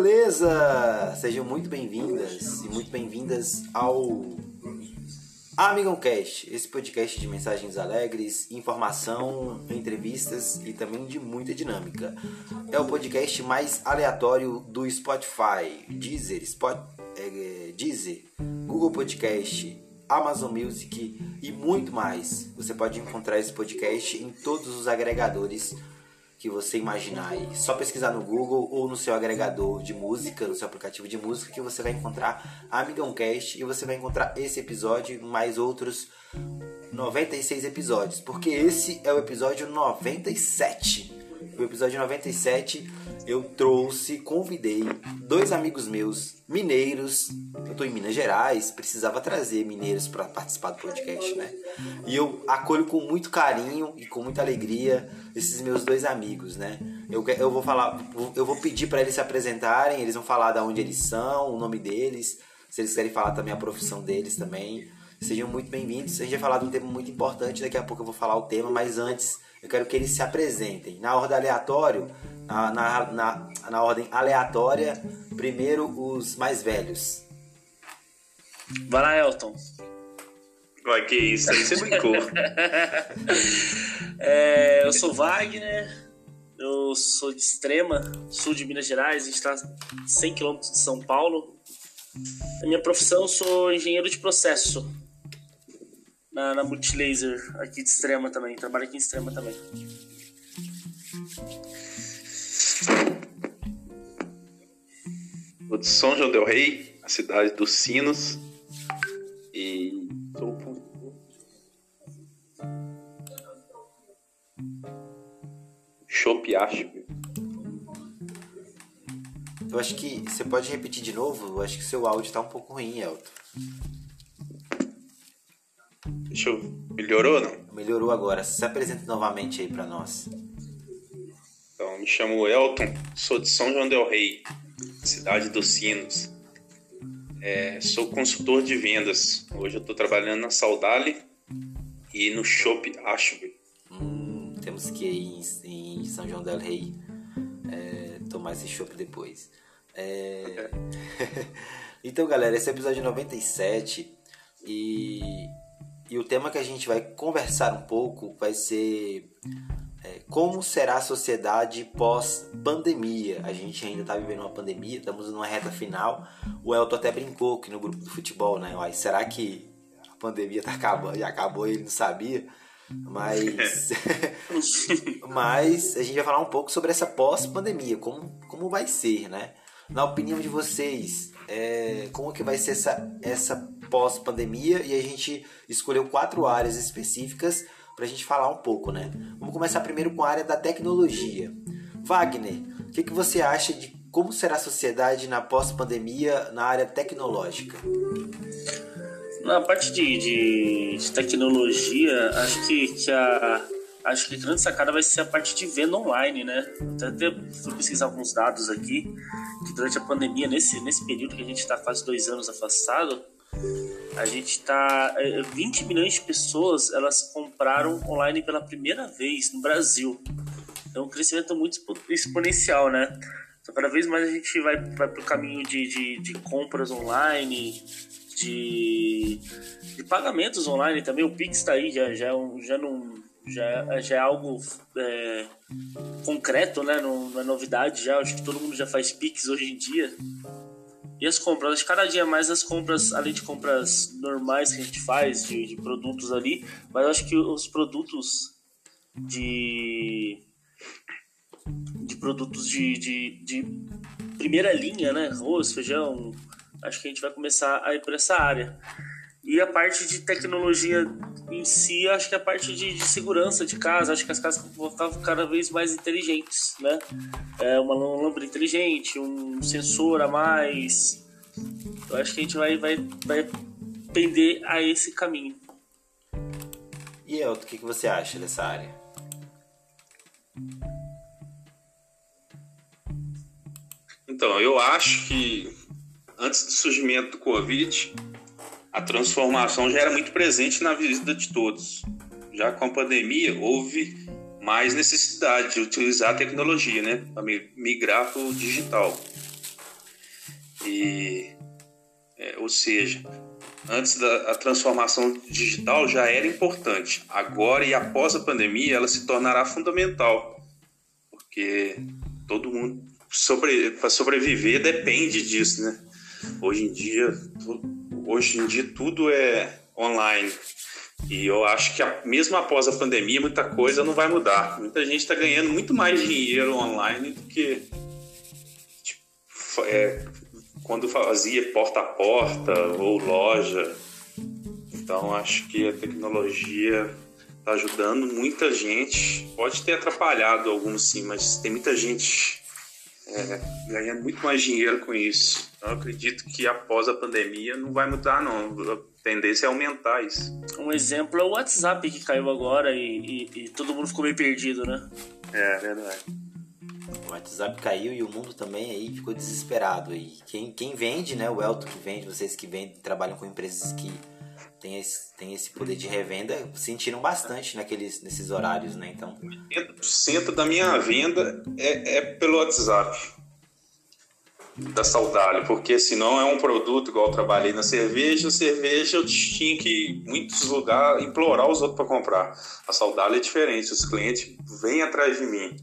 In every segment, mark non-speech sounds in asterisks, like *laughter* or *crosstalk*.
Beleza! Sejam muito bem-vindas e muito bem-vindas ao Amigão Cast, esse podcast de mensagens alegres, informação, entrevistas e também de muita dinâmica. É o podcast mais aleatório do Spotify, Deezer, Spot, é, Deezer, Google Podcast, Amazon Music e muito mais. Você pode encontrar esse podcast em todos os agregadores que você imaginar aí. Só pesquisar no Google ou no seu agregador de música, no seu aplicativo de música, que você vai encontrar Amigão Cast e você vai encontrar esse episódio mais outros 96 episódios, porque esse é o episódio 97. O episódio 97 eu trouxe, convidei dois amigos meus, mineiros. Eu tô em Minas Gerais, precisava trazer mineiros para participar do podcast, né? E eu acolho com muito carinho e com muita alegria esses meus dois amigos, né? Eu, eu vou falar, eu vou pedir para eles se apresentarem, eles vão falar de onde eles são, o nome deles, se eles querem falar também a profissão deles também. Sejam muito bem-vindos. A gente vai falar de um tema muito importante, daqui a pouco eu vou falar o tema, mas antes eu quero que eles se apresentem. Na ordem aleatória, na, na, na, na ordem aleatória, primeiro os mais velhos. Vai lá, Elton. Ué, que isso, aí você brincou. *laughs* é, eu sou Wagner, eu sou de Extrema, sul de Minas Gerais, a gente está 100 km de São Paulo. A minha profissão, eu sou engenheiro de processo na, na Multilaser aqui de Extrema também. Trabalho aqui em Extrema também. O de São João del Rei, a cidade dos sinos. E sou Chopp Ashby. Eu acho que você pode repetir de novo. Eu acho que seu áudio tá um pouco ruim, Elton. Deixa eu... Melhorou não? Melhorou agora. Se apresenta novamente aí para nós. Então, me chamo Elton, sou de São João del Rei, cidade dos Sinos. É, sou consultor de vendas. Hoje eu estou trabalhando na Saudale e no Shop Ashby. Hum, temos que ir em, São João del Rei é, tomar esse chopp depois. É... *laughs* então, galera, esse é o episódio 97 e e o tema que a gente vai conversar um pouco vai ser como será a sociedade pós-pandemia. A gente ainda está vivendo uma pandemia, estamos numa reta final. O Elton até brincou aqui no grupo do futebol, né? Uai, será que a pandemia tá acabando? Já acabou e ele não sabia? Mas, *laughs* mas a gente vai falar um pouco sobre essa pós-pandemia, como, como vai ser, né? Na opinião de vocês, é, como que vai ser essa, essa pós-pandemia e a gente escolheu quatro áreas específicas para a gente falar um pouco, né? Vamos começar primeiro com a área da tecnologia. Wagner, o que, que você acha de como será a sociedade na pós-pandemia na área tecnológica? Na parte de, de, tecnologia, acho que, que a, acho que a grande sacada vai ser a parte de venda online, né? Até fui pesquisar alguns dados aqui, que durante a pandemia, nesse, nesse período que a gente está quase dois anos afastado, a gente está 20 é, milhões de pessoas elas compraram online pela primeira vez no Brasil. Então um crescimento muito exponencial, né? Então cada vez mais a gente vai, vai para o caminho de, de, de, compras online, de, de pagamentos online também. O Pix está aí, já, já, é já não já, já é algo é, concreto, né? Não, não, é novidade já. Acho que todo mundo já faz Pix hoje em dia. E as compras, cada dia mais as compras, além de compras normais que a gente faz, de, de produtos ali, mas acho que os produtos de. de produtos de, de, de primeira linha, né? Arroz, feijão, acho que a gente vai começar a ir para essa área. E a parte de tecnologia em si, acho que a parte de, de, segurança de casa, acho que as casas vão ficar cada vez mais inteligentes, né? É uma lâmpada inteligente, um sensor a mais. Eu acho que a gente vai, vai, vai pender a esse caminho. E Elton, o que, que você acha dessa área? Então, eu acho que antes do surgimento do Covid, a transformação já era muito presente na vida de todos. Já com a pandemia, houve mais necessidade de utilizar a tecnologia, né, para migrar para o digital. E, é, ou seja, antes da transformação digital já era importante. Agora e após a pandemia, ela se tornará fundamental, porque todo mundo sobre, para sobreviver depende disso, né? Hoje em dia, hoje em dia tudo é online. E eu acho que mesmo após a pandemia, muita coisa não vai mudar. Muita gente está ganhando muito mais dinheiro online do que tipo, é, quando fazia porta a porta ou loja. Então acho que a tecnologia está ajudando muita gente. Pode ter atrapalhado alguns sim, mas tem muita gente é, ganhando muito mais dinheiro com isso. Eu acredito que após a pandemia não vai mudar não. A tendência é aumentar isso. Um exemplo é o WhatsApp que caiu agora e, e, e todo mundo ficou meio perdido, né? É, verdade. O WhatsApp caiu e o mundo também aí ficou desesperado. E quem, quem vende, né? O Elton que vende, vocês que vendem, trabalham com empresas que tem esse, tem esse poder de revenda, sentiram bastante naqueles, nesses horários, né? Então. 80% da minha venda é, é pelo WhatsApp da Saudade, porque senão é um produto igual eu trabalhei na cerveja, cerveja eu tinha que muitos lugares implorar os outros para comprar. A Saudade é diferente, os clientes vêm atrás de mim.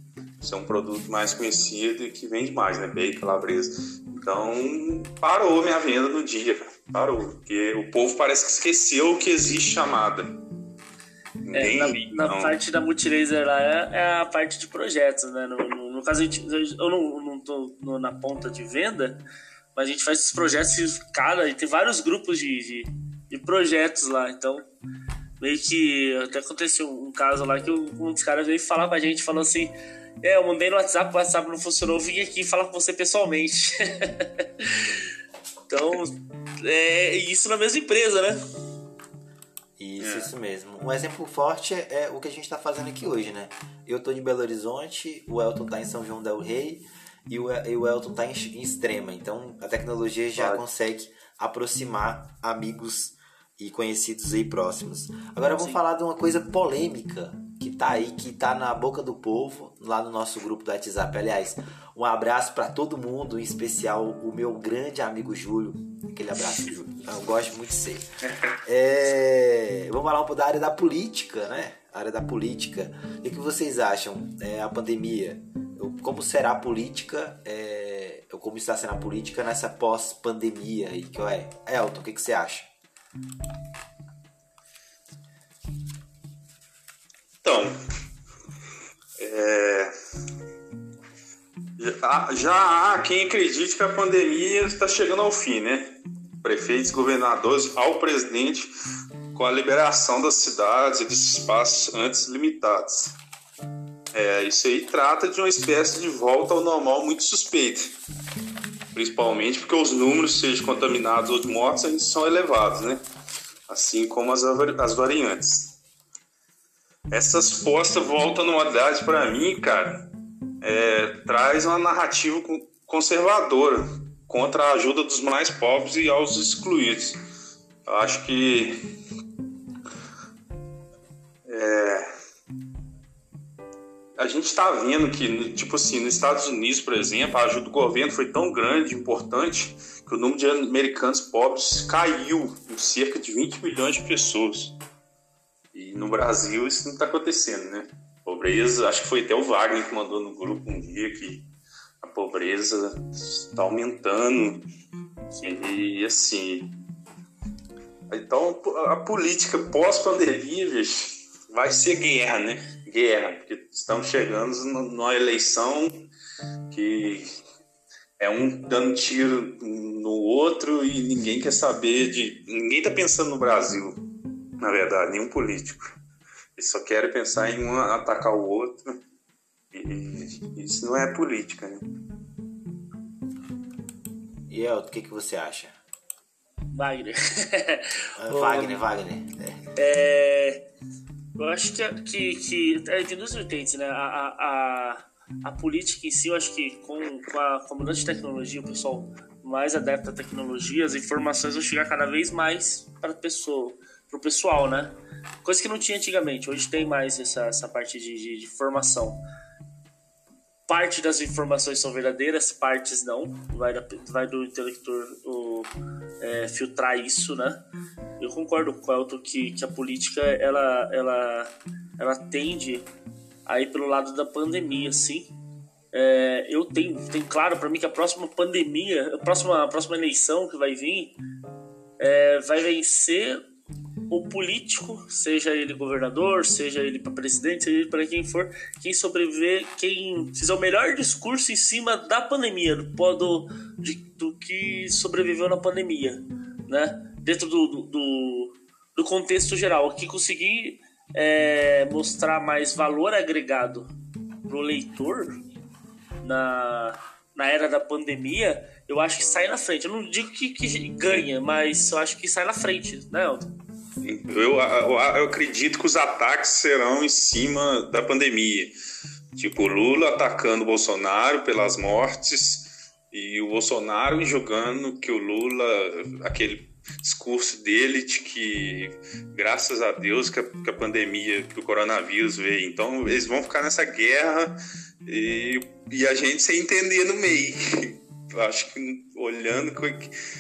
Isso é um produto mais conhecido e que vende mais, né? Bacon, calabresa. Então, parou minha venda no dia, Parou, porque o povo parece que esqueceu que existe chamada. É, na, na parte da Multilaser lá é, é, a parte de projetos, né? No, no, no caso, gente, eu não, não tô no, na ponta de venda, mas a gente faz esses projetos, cara, e tem vários grupos de, de, de, projetos lá, então meio que até aconteceu um caso lá que um dos caras veio falar pra gente, falou assim, é, eu mandei no WhatsApp, o WhatsApp não funcionou, vim aqui falar com você pessoalmente. *laughs* então, é isso na mesma empresa, né? Isso, é. isso mesmo. Um exemplo forte é, é o que a gente está fazendo aqui hoje, né? Eu tô em Belo Horizonte, o Elton tá em São João del Rei e o, e o Elton tá em, em Extrema. Então a tecnologia já claro. consegue aproximar amigos e conhecidos aí próximos. Agora eu vou Sim. falar de uma coisa polêmica que tá aí, que tá na boca do povo, lá no nosso grupo do WhatsApp. Aliás, um abraço para todo mundo, em especial o meu grande amigo Júlio. Aquele abraço, Júlio. Eu gosto muito de você. É, vamos falar um pouco da área da política, né? A área da política. O que, vocês acham? É, a pandemia, como será a política, é, como está sendo a política nessa pós-pandemia? Que é, Elton, o que você acha? Então, é, já, já há quem acredite que a pandemia está chegando ao fim, né? Prefeitos, governadores, ao presidente, com a liberação das cidades e desses espaços antes limitados. É, isso aí trata de uma espécie de volta ao normal muito suspeita. Principalmente porque os números, seja contaminados ou de mortes, ainda são elevados, né? Assim como as, as variantes. Essas postas voltam à normalidade para mim, cara, é, traz uma narrativa conservadora contra a ajuda dos mais pobres e aos excluídos. Eu acho que é, a gente está vendo que, tipo assim, nos Estados Unidos, por exemplo, a ajuda do governo foi tão grande, importante, que o número de americanos pobres caiu em cerca de 20 milhões de pessoas. E no Brasil isso não está acontecendo, né? Pobreza, acho que foi até o Wagner que mandou no grupo um dia que a pobreza está aumentando. E assim. Então a política pós-pandemia vai ser guerra, né? Guerra, porque estamos chegando numa eleição que é um dando tiro no outro e ninguém quer saber de. Ninguém está pensando no Brasil, na verdade, nenhum político. Eles só querem pensar em um atacar o outro. E isso não é política, né? E Elton, o que, que você acha? Wagner. *laughs* Wagner, Wagner. É. é, eu acho que, que, que é, tem duas vertentes, né? A, a, a, a, política em si, eu acho que com, com a, com a mudança de tecnologia, o pessoal mais adepto à tecnologia, as informações vão chegar cada vez mais para a pessoa, para o pessoal, né? Coisa que não tinha antigamente. Hoje tem mais essa, essa parte de, de, de formação. parte das informações são verdadeiras, partes não. Vai, da, vai do intelector o, é, filtrar isso, né? Eu concordo com o Elton que, que a política ela, ela, ela tende a ir pelo lado da pandemia, sim. É, eu tenho, tenho claro para mim que a próxima pandemia, a próxima, a próxima eleição que vai vir, é, vai vencer o político, seja ele governador, seja ele para presidente, seja ele para quem for, quem sobreviver, quem fizer o melhor discurso em cima da pandemia, do, do, de, do que sobreviveu na pandemia, né? Dentro do, do, do contexto geral, que conseguir é, mostrar mais valor agregado pro leitor na, na era da pandemia, eu acho que sai na frente. Eu não digo que, que ganha, mas eu acho que sai na frente, né, Elton? Eu, eu, eu, acredito que os ataques serão em cima da pandemia. Tipo, Lula atacando o Bolsonaro pelas mortes e o Bolsonaro julgando que o Lula, aquele discurso dele de que graças a Deus que a, que a pandemia, que o coronavírus veio. Então eles vão ficar nessa guerra e, e a gente sem entender no meio. *laughs* Acho que olhando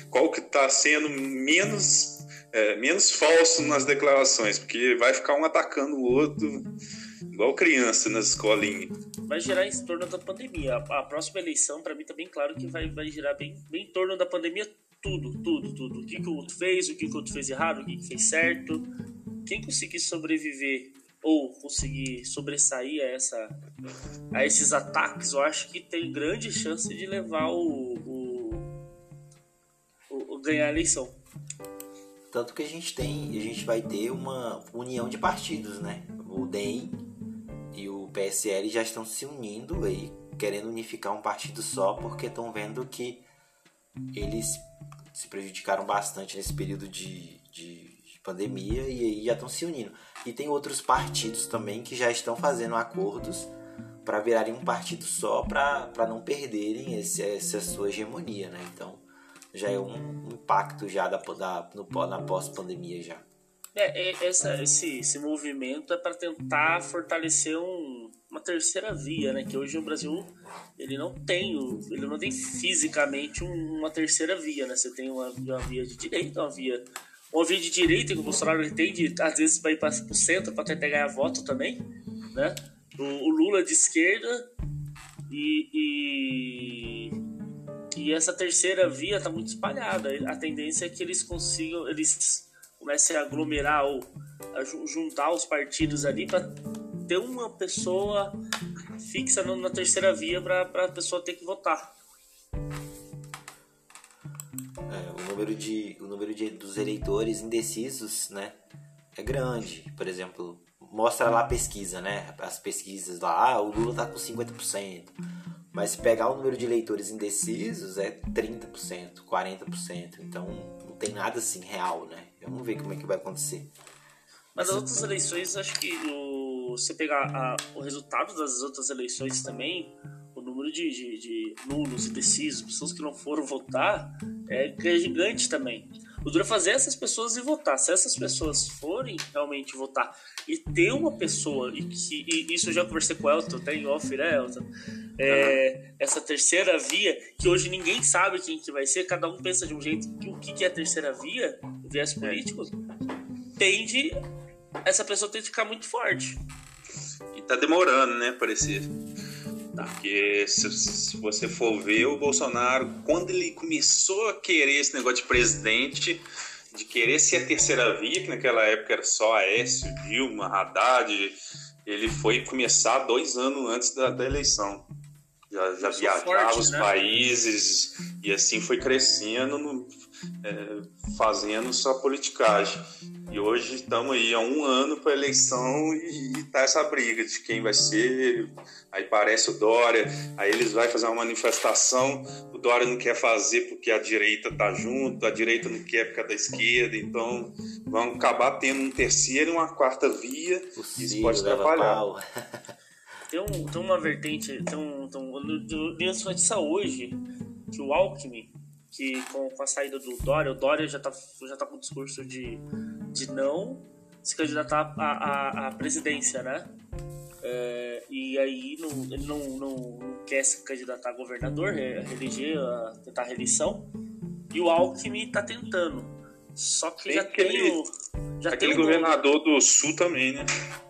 qual que está sendo menos é, menos falso nas declarações, porque vai ficar um atacando o outro, igual criança nas escolinhas. Vai girar em torno da pandemia. A, a próxima eleição, para mim, tá bem claro que vai, vai girar bem, bem em torno da pandemia tudo, tudo, tudo. O que, que o outro fez, o que, que o outro fez errado, o que, que fez certo. Quem conseguir sobreviver ou conseguir sobressair a, essa, a esses ataques, eu acho que tem grande chance de levar o, o, o, o ganhar a eleição. Tanto que a gente tem, a gente vai ter uma união de partidos, né? O DEM e o PSL já estão se unindo aí, querendo unificar um partido só, porque estão vendo que eles se prejudicaram bastante nesse período de, de, de pandemia e aí já estão se unindo. E tem outros partidos também que já estão fazendo acordos para virarem um partido só, para não perderem esse, essa sua hegemonia, né? Então já é um impacto já da, da no, na pós-pandemia já. É, é, essa, esse, esse movimento é para tentar fortalecer um, uma terceira via, né? Que hoje o Brasil ele não tem, ele não tem fisicamente uma terceira via, né? Você tem uma, uma via de direita, uma via uma via de direita que o Bolsonaro ele tem de, às vezes vai para o centro para tentar ganhar voto também, né? O, o Lula de esquerda e, e e essa terceira via está muito espalhada. A tendência é que eles consigam, eles comecem a aglomerar ou a juntar os partidos ali para ter uma pessoa fixa na terceira via para a pessoa ter que votar. É, o número de o número de, dos eleitores indecisos, né, é grande. Por exemplo, mostra lá a pesquisa, né? As pesquisas lá, ah, o Lula tá com 50%. Mas se pegar o número de eleitores indecisos, é 30%, 40%. Então não tem nada assim real, né? Vamos ver como é que vai acontecer. Mas as outras eleições, acho que o, você pegar a, o resultado das outras eleições também, o número de, de, de nulos, indecisos, pessoas que não foram votar, é gigante também. O duro é fazer essas pessoas ir votar. Se essas pessoas forem realmente votar e ter uma pessoa, e, que, e isso eu já conversei com o Elton, até em off, né, Elton? É, essa terceira via, que hoje ninguém sabe quem que vai ser, cada um pensa de um jeito. Que, o que é a terceira via, viés político, tende. Essa pessoa tem que ficar muito forte. E tá demorando, né, parecer. Porque se, se, você for ver o Bolsonaro, quando ele começou a querer esse negócio de presidente, de querer ser a terceira via, que naquela época era só Aécio, Dilma, Haddad, ele foi começar dois anos antes da, da eleição. Já, já viajava forte, os né? países e assim foi crescendo, no, é, fazendo sua politicagem. E hoje estamos aí há um ano para a eleição e, e tá essa briga de quem vai ser. Aí parece o Dória, aí eles vão fazer uma manifestação, o Dória não quer fazer porque a direita tá junto, a direita não quer porque é da esquerda, então vão acabar tendo um terceiro e uma quarta via, e isso pode atrapalhar. *laughs* tem, um, tem uma vertente, tem um, tem um, notícia hoje que o Alckmin, que com, a saída do Dória, o Dória já tá, já tá com o discurso de de não se candidatar à, à, à presidência, né? É, e aí não, ele não, não, não, quer se candidatar a governador, é, eleger, a, tentar a reeleição. E o Alckmin tá tentando. Só que tem já aquele, tem o. Já aquele tem governador do sul também, né?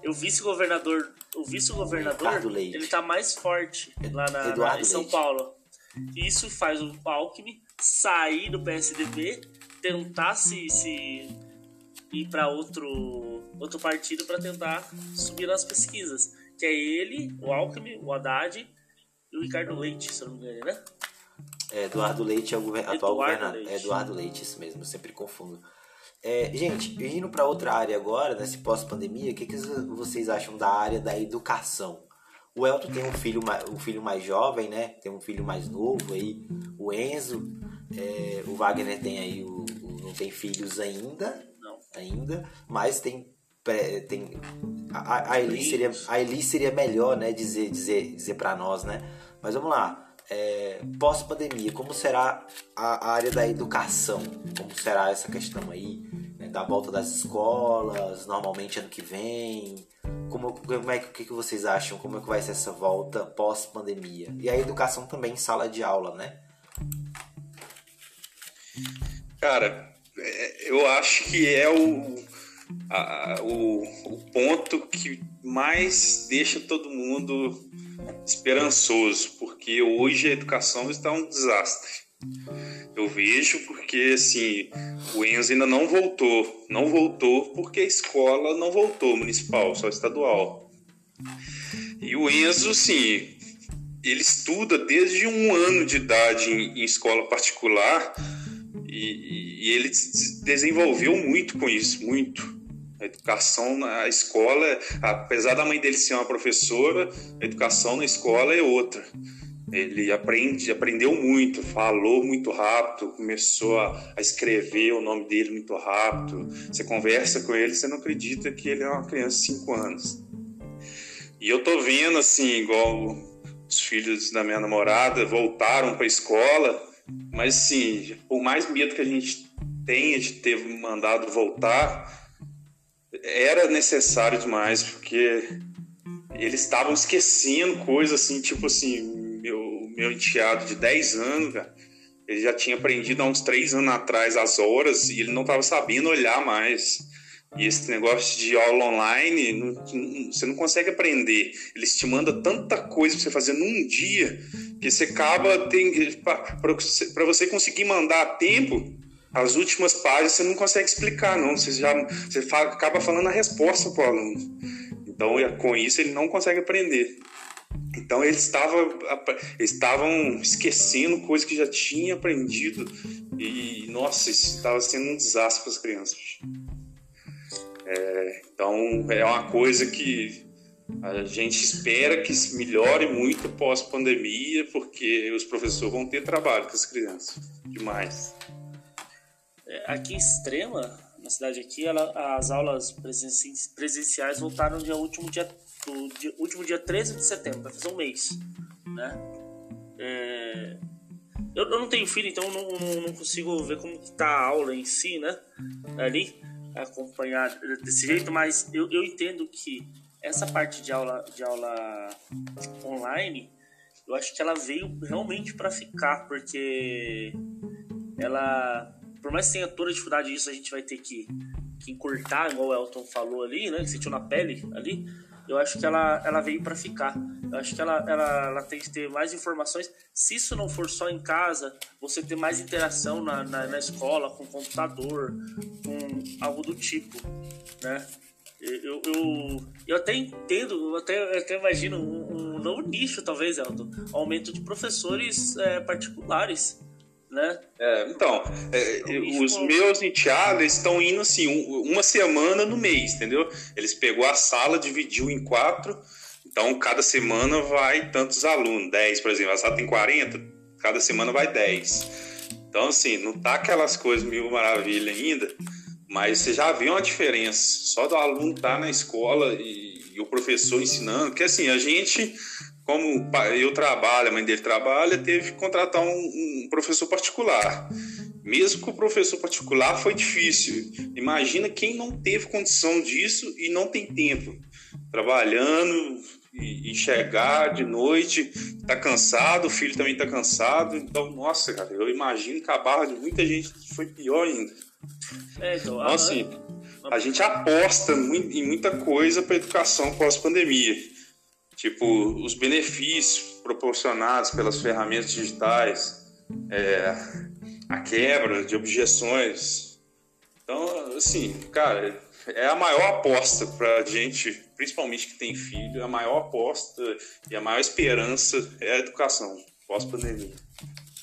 O vice-governador. O vice-governador, ele tá mais forte lá na, na, em São Leite. Paulo. E isso faz o Alckmin sair do PSDB, tentar se, se ir para outro, outro partido para tentar subir nas pesquisas que é ele, o Alckmin, o Haddad e o Ricardo Leite, se eu não me engano, né? É, Eduardo Leite é o gover atual governador. É Eduardo Leite, isso mesmo, eu sempre confundo. É, gente, indo para outra área agora, nesse pós-pandemia, o que, que vocês acham da área da educação? O Elton tem um filho, um filho mais jovem, né? Tem um filho mais novo aí, o Enzo. É, o Wagner tem aí, o, o, não tem filhos ainda, não. ainda, mas tem tem a, a, Eli seria a Eli seria melhor né dizer dizer dizer para nós né mas vamos lá é, pós pandemia como será a, área da educação? Como será essa questão aí né, da volta das escolas normalmente ano que vem? Como, como é que, que vocês acham? Como é que vai ser essa volta pós pandemia e a educação também em sala de aula né? Cara é, eu acho que é o a, o, o ponto que mais deixa todo mundo esperançoso, porque hoje a educação está um desastre. Eu vejo porque assim, o Enzo ainda não voltou, não voltou porque a escola não voltou municipal, só estadual. E o Enzo, sim, ele estuda desde um ano de idade em, em escola particular e, e, ele desenvolveu muito com isso, muito. A educação na escola, apesar da mãe dele ser uma professora, a educação na escola é outra. Ele aprende, aprendeu muito, falou muito rápido, começou a, a, escrever o nome dele muito rápido. Você conversa com ele, você não acredita que ele é uma criança de 5 anos. E eu tô vendo assim, igual os filhos da minha namorada voltaram para a escola, mas assim, por mais medo que a gente tenha de ter mandado voltar, era necessário demais, porque eles estavam esquecendo coisas assim, tipo assim, meu, meu enteado de 10 anos, cara, ele já tinha aprendido há uns 3 anos atrás as horas e ele não estava sabendo olhar mais. E esse negócio de aula online, não, não, você não consegue aprender. Eles te mandam tanta coisa para você fazer num dia que você acaba para você conseguir mandar a tempo as últimas páginas você não consegue explicar, não. Você já você fala, acaba falando a resposta para o aluno. Então, com isso, ele não consegue aprender. Então, eles estavam, estavam esquecendo coisas que já tinha aprendido. E, nossa, isso estava sendo um desastre para as crianças. É, então, é uma coisa que a gente espera que melhore muito pós-pandemia, porque os professores vão ter trabalho com as crianças. Demais. Aqui em Extrema, na cidade aqui, ela, as aulas presenciais voltaram dia, último, dia, no dia, último dia 13 de setembro, vai fazer um mês. Né? É, eu, eu, não tenho filho, então não, não, não, consigo ver como está a aula em si, né? Ali, acompanhar desse jeito, mas eu, eu entendo que essa parte de aula, de aula online, eu acho que ela veio realmente para ficar, porque ela por mais que tenha toda a dificuldade disso, a gente vai ter que, que encurtar, igual o Elton falou ali, né? Que sentiu na pele ali. Eu acho que ela, ela veio para ficar. Eu acho que ela, ela, ela tem que ter mais informações. Se isso não for só em casa, você ter mais interação na, na, na escola, com computador, com algo do tipo, né? Eu, eu, eu até entendo, eu até, eu até imagino um, um novo nicho, talvez, Elton. Aumento de professores é, particulares né? É, então, é, os meus enteados estão indo assim, uma semana no mês, entendeu? Eles pegou a sala, dividiu em quatro, então cada semana vai tantos alunos, 10, por exemplo, a sala tem 40, cada semana vai 10. Então, assim, não tá aquelas coisas mil maravilha ainda, mas você já viu uma diferença. Só do aluno estar tá na escola e, e o professor ensinando, que assim, a gente como eu trabalho, a mãe dele trabalha, teve que contratar um, um, professor particular. Mesmo que o professor particular foi difícil. Imagina quem não teve condição disso e não tem tempo. Trabalhando e, e, chegar de noite, tá cansado, o filho também tá cansado. Então, nossa, cara, eu imagino que a barra de muita gente foi pior ainda. É, então, então assim, a gente aposta em muita coisa para educação pós-pandemia. Tipo, os benefícios proporcionados pelas ferramentas digitais, é, a quebra de objeções. Então, assim, cara, é a maior aposta para gente, principalmente que tem filho, a maior aposta e a maior esperança é a educação pós-pandemia.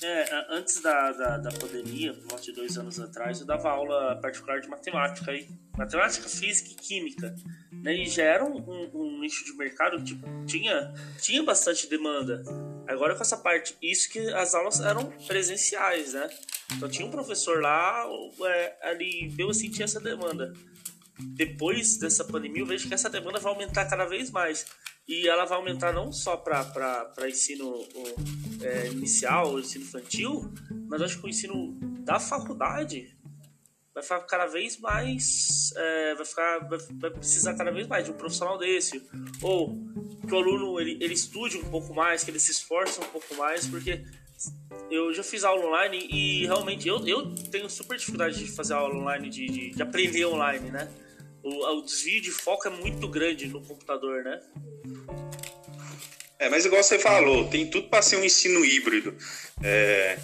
É, antes da, da, da pandemia, por volta de dois anos atrás, eu dava aula particular de matemática. Matemática, física e química. Né? E já era um, um, um nicho de mercado que tipo, tinha, tinha bastante demanda. Agora com essa parte, isso que as aulas eram presenciais, né? Então tinha um professor lá, é, ali, eu assim, tinha essa demanda depois dessa pandemia, eu vejo que essa demanda vai aumentar cada vez mais. E ela vai aumentar não só para ensino é, inicial, ensino infantil, mas acho que o ensino da faculdade vai ficar cada vez mais. É, vai, ficar, vai, vai, precisar cada vez mais de um profissional desse. Ou que o aluno ele, ele estude um pouco mais, que ele se esforce um pouco mais, porque eu já fiz aula online e realmente eu, eu tenho super dificuldade de fazer aula online, de, de, de aprender online, né? o, o desvio de foco é muito grande no computador, né? É, mas igual você falou, tem tudo para ser um ensino híbrido. É,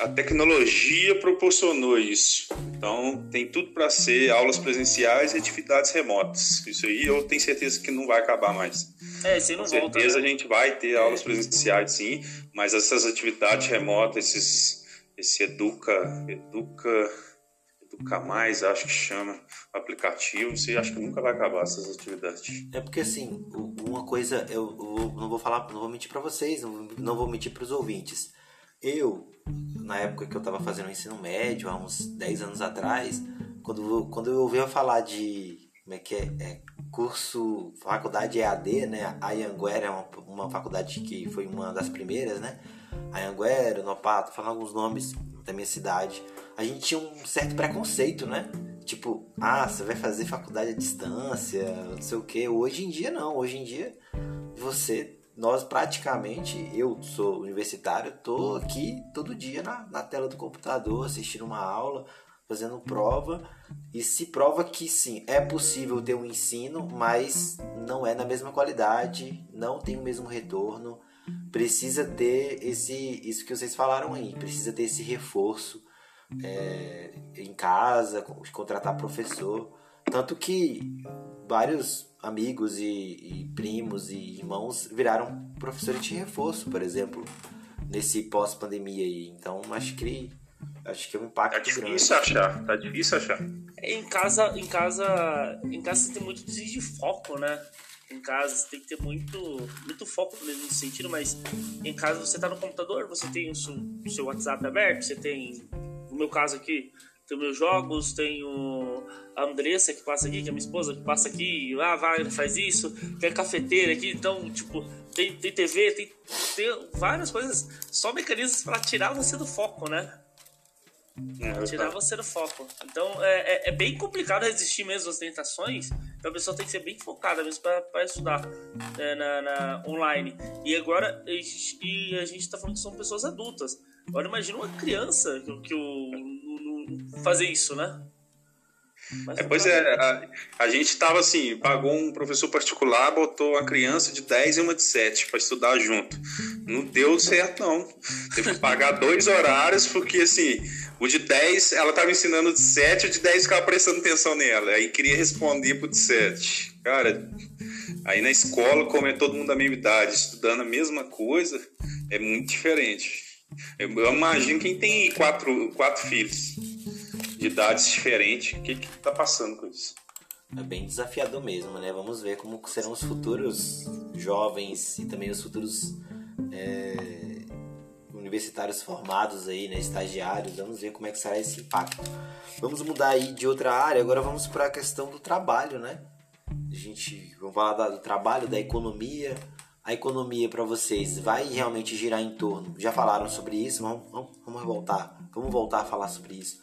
a tecnologia proporcionou isso. Então, tem tudo para ser aulas presenciais e atividades remotas. Isso aí eu tenho certeza que não vai acabar mais. É, você não Com volta, certeza né? a gente vai ter aulas presenciais, sim, mas essas atividades remotas, esses, esse educa, educa Educar Mais, acho que chama, aplicativo, você acha que nunca vai acabar essas atividades. É porque assim, uma coisa, eu, eu não vou falar, não vou mentir para vocês, não vou mentir para os ouvintes. Eu, na época que eu estava fazendo o ensino médio, há uns 10 anos atrás, quando, quando eu ouvia falar de como é que é, é curso, faculdade EAD, né? A Anguera é uma, uma faculdade que foi uma das primeiras, né? A Anguera, Nopato, falando alguns nomes da minha cidade a gente tinha um certo preconceito, né? Tipo, ah, você vai fazer faculdade à distância, não sei o que. Hoje em dia não, hoje em dia você, nós praticamente, eu sou universitário, tô aqui todo dia na, na tela do computador, assistindo uma aula, fazendo prova, e se prova que sim, é possível ter um ensino, mas não é na mesma qualidade, não tem o mesmo retorno, precisa ter esse, isso que vocês falaram aí, precisa ter esse reforço é, em casa, contratar professor. Tanto que vários amigos e, e, primos e irmãos viraram professores de reforço, por exemplo, nesse pós-pandemia aí. Então acho que acho que é um impacto tá difícil grande. achar, tá difícil achar. Em casa, em casa, em casa você tem muito de foco, né? Em casa você tem que ter muito, muito foco nesse sentido, mas em casa você tá no computador, você tem o seu, o seu WhatsApp aberto, você tem no meu caso aqui, tenho meus jogos, tenho a Andressa que passa aqui, que é minha esposa, que passa aqui, ah, vai, faz isso, tem a cafeteira aqui, então, tipo, tem, tem TV, tem, tem várias coisas, só mecanismos para tirar você do foco, né? É, tirar você do foco. Então é, é, é, bem complicado resistir mesmo às tentações. Então a pessoa tem que ser bem focada mesmo para estudar é, na, na, online. E agora a gente, e a gente tá falando que são pessoas adultas. Agora imagina uma criança que, que o, fazer isso, né? É, pois é, a, a gente tava assim, pagou um professor particular, botou uma criança de 10 e uma de 7 para estudar junto. Não deu certo, não. Teve que pagar dois horários, porque assim, o de 10, ela tava ensinando de 7, o de 10 ficava prestando atenção nela. Aí queria responder pro de 7. Cara, aí na escola, como é todo mundo da mesma idade, estudando a mesma coisa, é muito diferente. Eu, imagino quem tem quatro, quatro filhos de idades diferentes, o que que tá passando com isso? É bem desafiador mesmo, né? Vamos ver como serão os futuros jovens e também os futuros é, universitários formados aí, né? Estagiários. Vamos ver como é que será esse impacto. Vamos mudar aí de outra área. Agora vamos para a questão do trabalho, né? A gente vamos falar do trabalho, da economia, a economia para vocês vai realmente girar em torno? Já falaram sobre isso? Vamos, vamos, vamos voltar. Vamos voltar a falar sobre isso.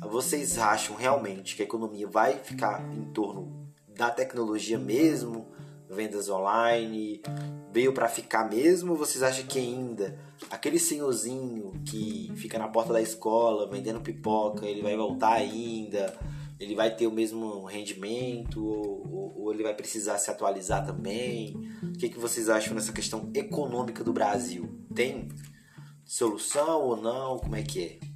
Vocês acham realmente que a economia vai ficar em torno da tecnologia mesmo? vendas online? Veio para ficar mesmo? Ou vocês acham que ainda aquele senhorzinho que fica na porta da escola vendendo pipoca, ele vai voltar ainda? Ele vai ter o mesmo rendimento ou, ou, ou ele vai precisar se atualizar também? O que, que vocês acham nessa questão econômica do Brasil? Tem solução ou não? Como é que é?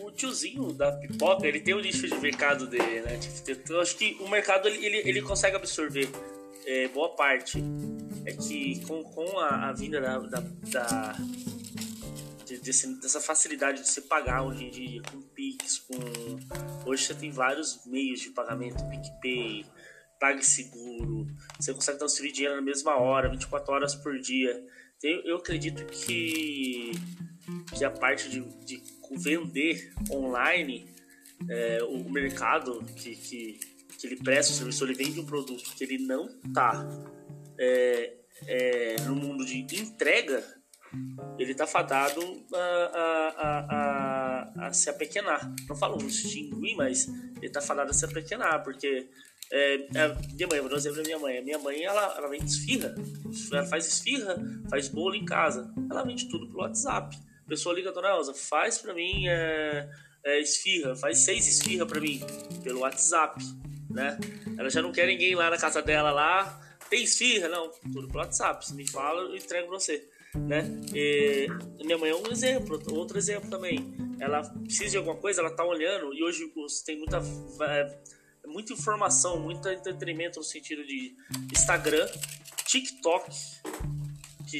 O tiozinho da pipoca, ele tem o nicho de mercado dele, né? Tipo, eu acho que o mercado ele, ele, ele consegue absorver é, boa parte. É que com, com a, a vinda da, da, da de, desse, dessa facilidade de se pagar hoje em dia, com Pix, com. Hoje você tem vários meios de pagamento, PicPay, PagSeguro, você consegue transferir dinheiro na mesma hora, 24 horas por dia. Eu, eu acredito que, que a parte de, de vender online, é, o mercado que, que, que, ele presta o serviço, ele vende um produto que ele não está é, é, no mundo de entrega, ele está fadado a, a, a, a, se apequenar. Não falo extinguir, mas ele está fadado a se apequenar, porque é, é, minha mãe, vou dar um exemplo da minha mãe. A minha mãe, ela, ela vende esfirra. Ela faz esfirra, faz bolo em casa. Ela vende tudo pelo WhatsApp. A pessoa liga, dona Elza, faz pra mim é, é, esfirra, faz seis esfirra pra mim, pelo WhatsApp, né? Ela já não quer ninguém lá na casa dela lá, tem esfirra? Não, tudo pelo WhatsApp, se me fala, eu entrego pra você, né? E, minha mãe é um exemplo, outro exemplo também. Ela precisa de alguma coisa, ela tá olhando, e hoje tem muita... É, muita informação, muito entretenimento no sentido de Instagram, TikTok,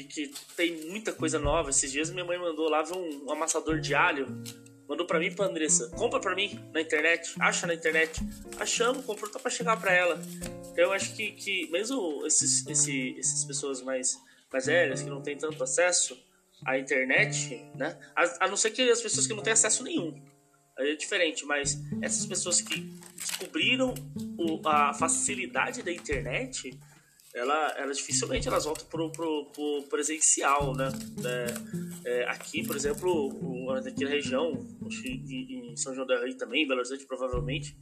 que, que tem muita coisa nova. Esses dias minha mãe mandou lá ver um, um amassador de alho. Mandou pra mim e pra Andressa. Compra pra mim na internet. Acha na internet. Achamos, comprou, tá pra chegar pra ela. Então eu acho que, que mesmo esses, esse, essas pessoas mais, mais velhas, que não tem tanto acesso à internet, né? A, a não ser que as pessoas que não têm acesso nenhum. Aí é diferente, mas essas pessoas que descobriram o, a facilidade da internet ela, ela dificilmente elas voltam pro, pro, pro presencial, né? É, é, aqui, por exemplo, aqui na região, em São João da Rei também, Belo Horizonte provavelmente,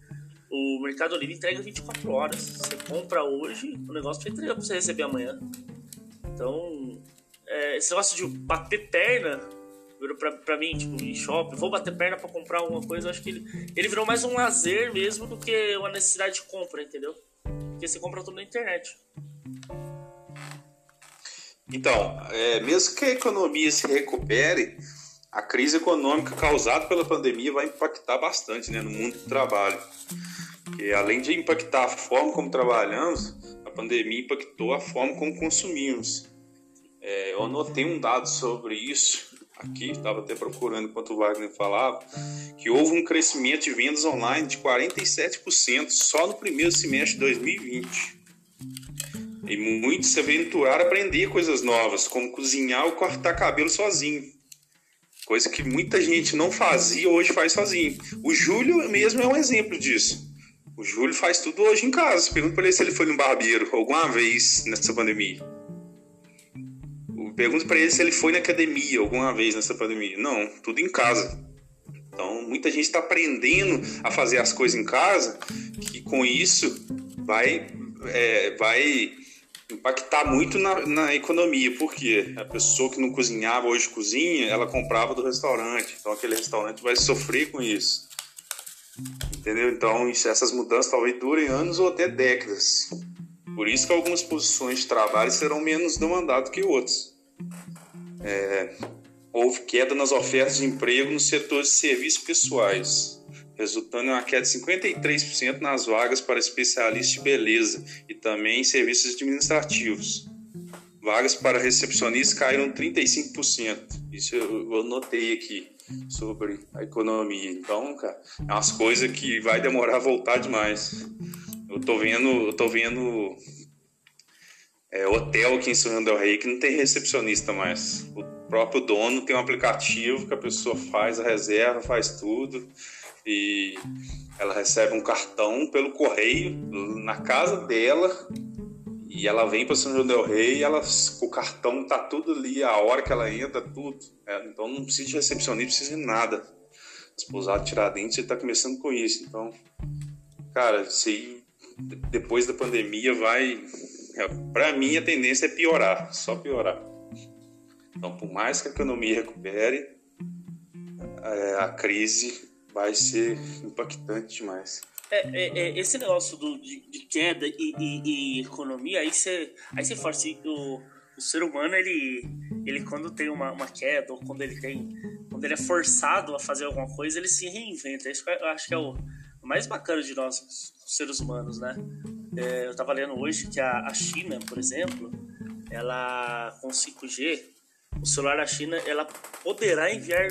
o Mercado Livre entrega 24 horas. Você compra hoje, o negócio vai entregar pra você receber amanhã. Então, é, esse negócio de bater perna virou pra, pra mim, tipo, em shopping, vou bater perna para comprar alguma coisa, eu acho que ele, ele virou mais um lazer mesmo do que uma necessidade de compra, entendeu? Porque você compra tudo na internet. Então, é, mesmo que a economia se recupere, a crise econômica causada pela pandemia vai impactar bastante né, no mundo do trabalho. Porque além de impactar a forma como trabalhamos, a pandemia impactou a forma como consumimos. É, eu anotei um dado sobre isso aqui, estava até procurando enquanto o Wagner falava, que houve um crescimento de vendas online de 47% só no primeiro semestre de 2020. E muitos se aventuraram a aprender coisas novas, como cozinhar ou cortar cabelo sozinho. Coisa que muita gente não fazia, hoje faz sozinho. O Júlio mesmo é um exemplo disso. O Júlio faz tudo hoje em casa. Pergunta para ele se ele foi no barbeiro alguma vez nessa pandemia. Pergunta para ele se ele foi na academia alguma vez nessa pandemia. Não, tudo em casa. Então, muita gente está aprendendo a fazer as coisas em casa, que com isso vai, é, vai impactar muito na, na economia, porque a pessoa que não cozinhava hoje cozinha, ela comprava do restaurante, então aquele restaurante vai sofrer com isso. Entendeu? Então isso, essas mudanças talvez durem anos ou até décadas. Por isso que algumas posições de trabalho serão menos demandadas que outras. É, houve queda nas ofertas de emprego no setor de serviços pessoais resultando em uma queda de 53% nas vagas para especialistas de beleza e também em serviços administrativos. Vagas para recepcionistas caíram 35%. Isso eu, eu notei aqui sobre a economia. Então, cara, é umas coisas que vai demorar a voltar demais. Eu tô vendo, eu tô vendo é, hotel aqui em São del Rei que não tem recepcionista mais. O próprio dono tem um aplicativo que a pessoa faz a reserva, faz tudo e ela recebe um cartão pelo correio na casa dela e ela vem para São João del Rei e ela, o cartão tá tudo ali, a hora que ela entra, tudo. É, então não precisa de recepcionista, não precisa de nada. As pousadas Tiradentes, você tá começando com isso. Então, cara, aí depois da pandemia vai. É, Para mim, a tendência é piorar, só piorar. Então, por mais que a economia recupere, é, a crise vai ser impactante demais. É, é, é, esse negócio do, de, de queda e, e, e, economia, aí você aí você força o, o ser humano, ele, ele quando tem uma, uma queda, ou quando ele tem. Quando ele é forçado a fazer alguma coisa, ele se reinventa. Isso eu acho que é o mais bacana de nós, seres humanos, né? É, eu estava lendo hoje que a, a China, por exemplo, ela com 5G, o celular da China ela poderá enviar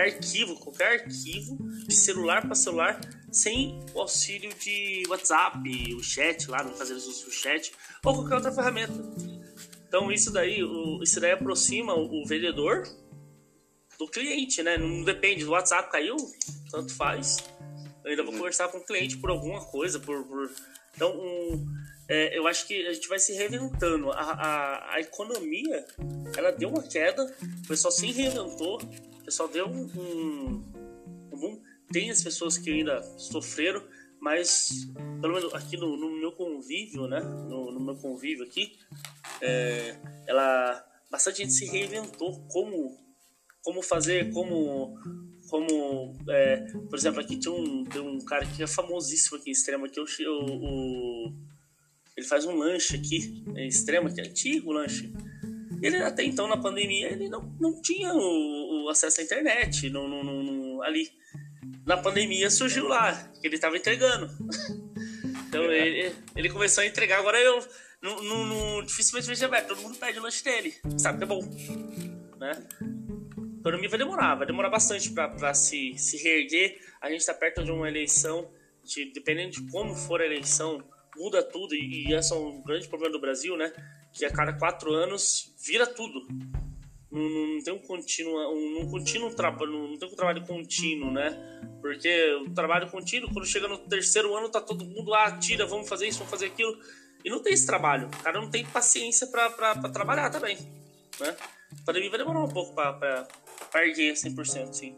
arquivo, qualquer arquivo de celular para celular sem o auxílio de WhatsApp, o chat lá, no caso eles usam o chat, ou qualquer outra ferramenta. Então isso daí, o, isso daí aproxima o, o, vendedor do cliente, né? Não depende, do WhatsApp caiu, tanto faz. Eu ainda vou conversar com o cliente por alguma coisa, por, por... então um, é, eu acho que a gente vai se reinventando. A, a, a, economia, ela deu uma queda, o pessoal se reinventou, o pessoal deu um, um, um tem as pessoas que ainda sofreram, mas pelo menos aqui no, no meu convívio, né? No, no meu convívio aqui, é, ela bastante gente se reinventou como como fazer, como como é, por exemplo aqui tem um, tem um cara que é famosíssimo aqui em extremo que é o, o, ele faz um lanche aqui é extremo que é antigo lanche ele até então na pandemia ele não, não tinha o, o acesso à internet no, no, no, ali na pandemia surgiu lá, que ele estava entregando. *laughs* então é. ele, ele começou a entregar, agora eu no, no, no, dificilmente vejo aberto, todo mundo pede o lanche dele, sabe que é bom. Né? A economia vai demorar, vai demorar bastante para se, se reerguer. A gente está perto de uma eleição, de, dependendo de como for a eleição, muda tudo, e, e esse é um grande problema do Brasil, né? Que a cada quatro anos vira tudo não, não tem um contínuo, um, um contínuo trabalho, não tem um trabalho contínuo, né? Porque o trabalho contínuo, quando chega no terceiro ano, tá todo mundo lá, tira, vamos fazer isso, vamos fazer aquilo. E não tem esse trabalho. O cara não tem paciência para trabalhar também, né? A pandemia vai demorar um pouco para erguer 100%, sim.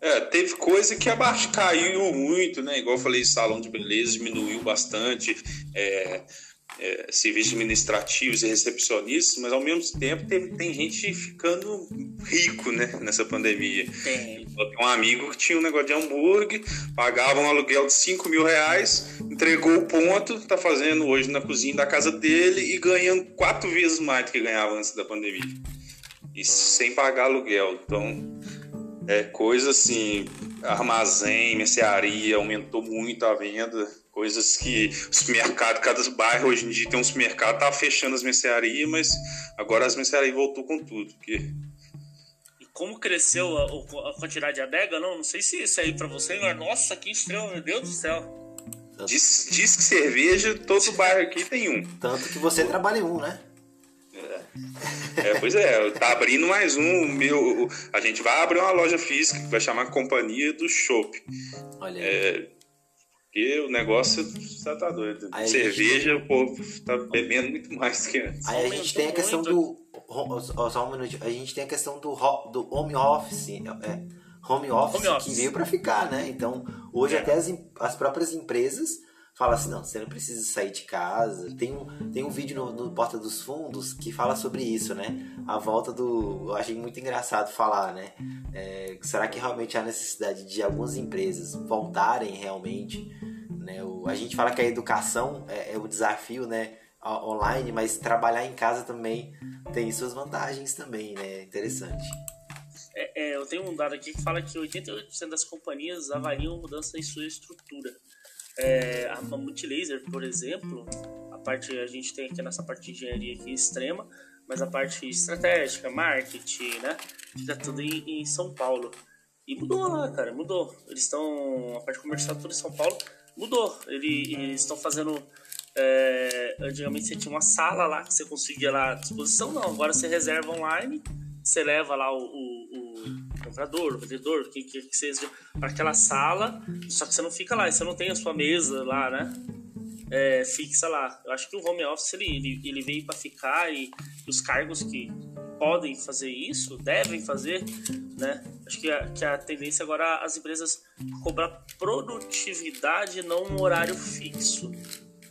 É, teve coisa que abaixo caiu muito, né? Igual eu falei, salão de beleza diminuiu bastante. É, é, serviços administrativos e recepcionistas, mas ao mesmo tempo teve, tem gente ficando rico né, nessa pandemia. Tem. um amigo que tinha um negócio de hambúrguer, pagava um aluguel de 5 mil reais, entregou o ponto, tá fazendo hoje na cozinha da casa dele e ganhando quatro vezes mais do que ganhava antes da pandemia. E sem pagar aluguel. Então, é coisa assim, armazém, mercearia, aumentou muito a venda Coisas que os mercados, cada bairro hoje em dia tem uns mercados, tá fechando as mercearias, mas agora as mercearias voltou com tudo. Porque... E como cresceu a, a, quantidade de adega, não? Não sei se isso aí para você, mas nossa, que estranho, meu Deus do céu. Diz, diz que cerveja, todo bairro aqui tem um. Tanto que você trabalha em um, né? É, pois é, tá abrindo mais um. Meu, a gente vai abrir uma loja física que vai chamar Companhia do Chopp. Olha aí. É, porque o negócio já tá doido. Aí Cerveja, gente... o povo tá bebendo muito mais que antes. Aí a gente tem a questão do. Só um minuto. A gente tem a questão do, do home office. É, home office, home office. que veio para ficar, né? Então, hoje é. até as, as próprias empresas falam assim, não, você não precisa sair de casa. Tem um, tem um vídeo no, no Porta dos Fundos que fala sobre isso, né? A volta do... Eu achei muito engraçado falar, né? É, será que realmente há necessidade de algumas empresas voltarem realmente né? O, a gente fala que a educação é, é o desafio, né? online, mas trabalhar em casa também tem suas vantagens também, né? Interessante. É, é, eu tenho um dado aqui que fala que 88% das companhias avaliam mudança em sua estrutura. É, a Multilaser, por exemplo, a parte a gente tem aqui nessa parte de engenharia aqui extrema, mas a parte estratégica, marketing, né? Fica tudo em, em São Paulo. E mudou lá, cara, mudou. Eles estão. A parte comercial tudo em São Paulo mudou. Ele, eles estão fazendo. É, antigamente você tinha uma sala lá que você conseguia lá à disposição, não. Agora você reserva online, você leva lá o, o comprador, vendedor, quem que, que seja, para aquela sala, só que você não fica lá, você não tem a sua mesa lá, né? É, fixa lá. Eu acho que o home office ele, ele, ele veio para ficar e, os cargos que podem fazer isso, devem fazer, né? Acho que a, que a tendência agora as empresas cobrar produtividade, não um horário fixo.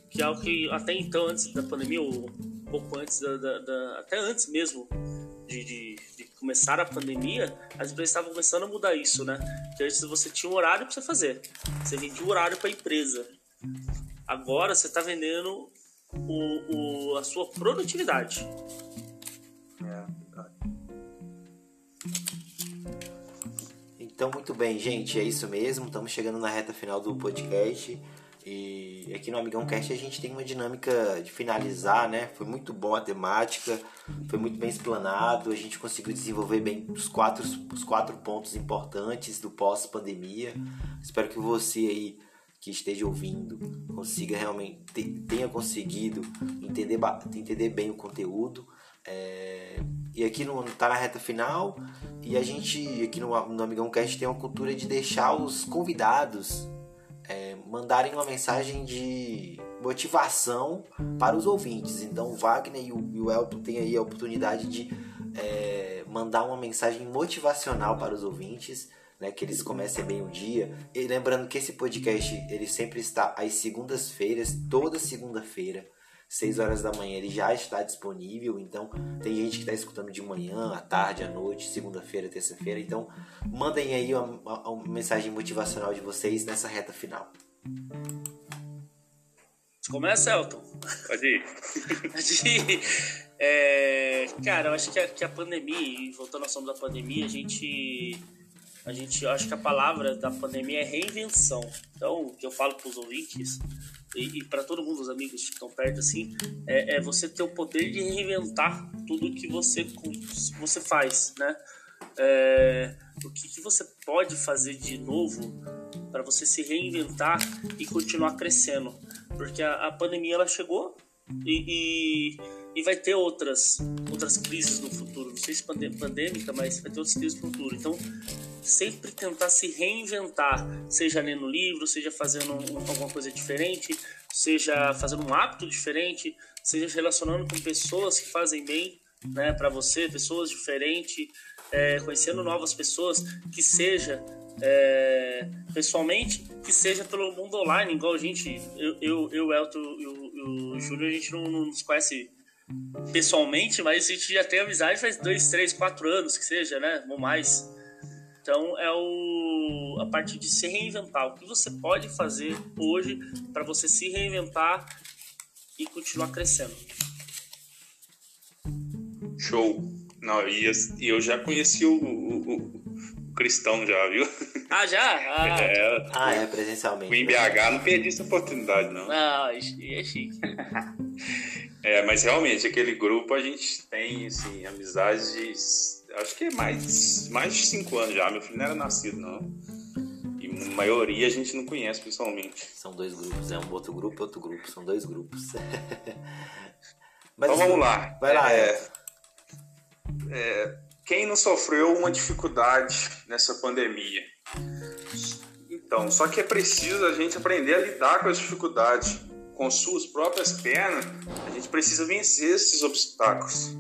Que é o que até então, antes da pandemia, ou pouco antes da, da, da até antes mesmo de, de, de, começar a pandemia, as empresas estavam começando a mudar isso, né? Que antes você tinha um horário para você fazer, você vendia o horário para a empresa. Agora você está vendendo o, o, a sua produtividade. Então, muito bem, gente, é isso mesmo. Estamos chegando na reta final do podcast. E aqui no Amigão Cast a gente tem uma dinâmica de finalizar, né? Foi muito bom a temática, foi muito bem explanado, a gente conseguiu desenvolver bem os quatro, os quatro pontos importantes do pós-pandemia. Espero que você aí que esteja ouvindo consiga realmente tenha conseguido entender, entender bem o conteúdo. É, e aqui no, tá na reta final e a gente aqui no, no Amigão Cast tem uma cultura de deixar os convidados é, mandarem uma mensagem de motivação para os ouvintes. Então o Wagner e o, e o Elton têm aí a oportunidade de é, mandar uma mensagem motivacional para os ouvintes, né, que eles comecem bem o dia. E lembrando que esse podcast ele sempre está às segundas-feiras, toda segunda-feira. 6 horas da manhã ele já está disponível, então tem gente que está escutando de manhã, à tarde, à noite, segunda-feira, terça-feira. Então mandem aí uma, uma, uma, mensagem motivacional de vocês nessa reta final. Começa, Elton. Pode ir. Pode ir. É, cara, eu acho que a, que a pandemia, voltando ao assunto da pandemia, a gente a gente acho que a palavra da pandemia é reinvenção. Então, o que eu falo para os ouvintes e, e para todo mundo, os amigos que estão perto, assim, é, é, você ter o poder de reinventar tudo que você, você faz, né? É, o que, que você pode fazer de novo para você se reinventar e continuar crescendo? Porque a, a pandemia ela chegou e, e, e, vai ter outras, outras crises no futuro. Não sei se pandêmica, mas vai ter outras crises no futuro. Então, sempre tentar se reinventar, seja lendo livro, seja fazendo um, alguma coisa diferente, seja fazendo um hábito diferente, seja se relacionando com pessoas que fazem bem né, para você, pessoas diferentes, é, conhecendo novas pessoas, que seja é, pessoalmente, que seja pelo mundo online, igual a gente, eu, eu, eu Elton e o, o Júlio, a gente não, não nos conhece pessoalmente, mas a gente já tem amizade faz dois, três, quatro anos, que seja, né, ou mais. Então é o, a parte de se reinventar. O que você pode fazer hoje para você se reinventar e continuar crescendo. Show. Não, e eu já conheci o, o, o Cristão já, viu? Ah, já? *laughs* Ah, é, ah, é presencialmente. Em BH, não perdi essa oportunidade, não. Não, é chique. *laughs* é, mas realmente, aquele grupo a gente tem, assim, amizades de acho que é mais, mais de cinco anos já. Meu filho não era nascido, não. E a maioria a gente não conhece pessoalmente. São dois grupos, é um outro grupo e outro grupo. São dois grupos. *laughs* Mas, então vamos lá. Vai lá. É, é, quem não sofreu uma dificuldade nessa pandemia? Então, só que é preciso a gente aprender a lidar com as dificuldades. Com suas próprias pernas, a gente precisa vencer esses obstáculos.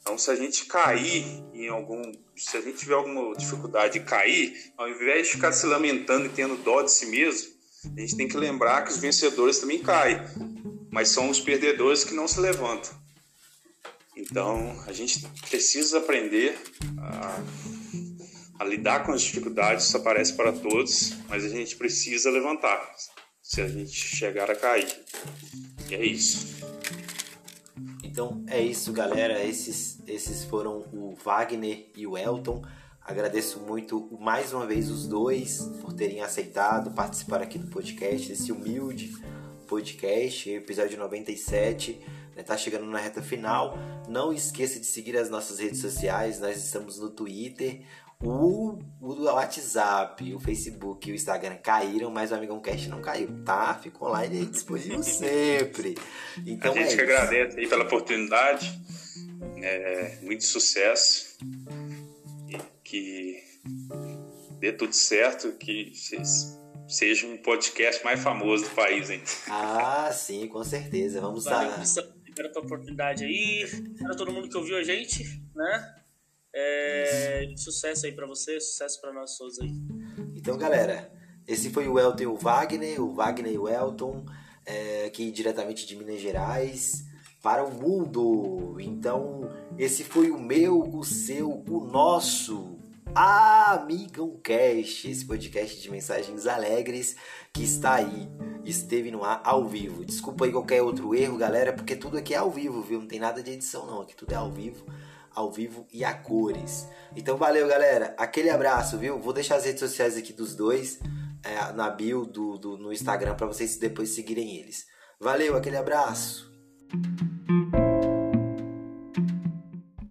Então, se a gente cair em algum. Se a gente tiver alguma dificuldade de cair, ao invés de ficar se lamentando e tendo dó de si mesmo, a gente tem que lembrar que os vencedores também caem, mas são os perdedores que não se levantam. Então, a gente precisa aprender a, a lidar com as dificuldades, isso aparece para todos, mas a gente precisa levantar se a gente chegar a cair. E é isso. Então é isso, galera. Esses, esses foram o Wagner e o Elton. Agradeço muito mais uma vez os dois por terem aceitado participar aqui do podcast, esse humilde podcast, episódio 97. Né, tá chegando na reta final. Não esqueça de seguir as nossas redes sociais. Nós estamos no Twitter, o, o WhatsApp, o Facebook e o Instagram caíram, mas o Amigão Cast não caiu, tá? Ficou online aí disponível *laughs* sempre. Então a gente é que agradece aí pela oportunidade. É, muito sucesso. E que dê tudo certo, que seja um podcast mais famoso do país, hein? Ah, sim, com certeza. Vamos Valeu, dar. Obrigado pela oportunidade aí. Para todo mundo que ouviu a gente, né? É, sucesso aí para você, sucesso para nós todos aí. Então, galera, esse foi o Elton e o Wagner, o Wagner e o Elton, é, aqui diretamente de Minas Gerais, para o mundo. Então, esse foi o meu, o seu, o nosso Amigão Cast, esse podcast de mensagens alegres que está aí, esteve no ar ao vivo. Desculpa aí qualquer outro erro, galera, porque tudo aqui é ao vivo, viu? Não tem nada de edição não, aqui tudo é ao vivo, ao vivo e a cores. Então valeu, galera. Aquele abraço, viu? Vou deixar as redes sociais aqui dos dois é, na bio do, do no Instagram para vocês depois seguirem eles. Valeu, aquele abraço.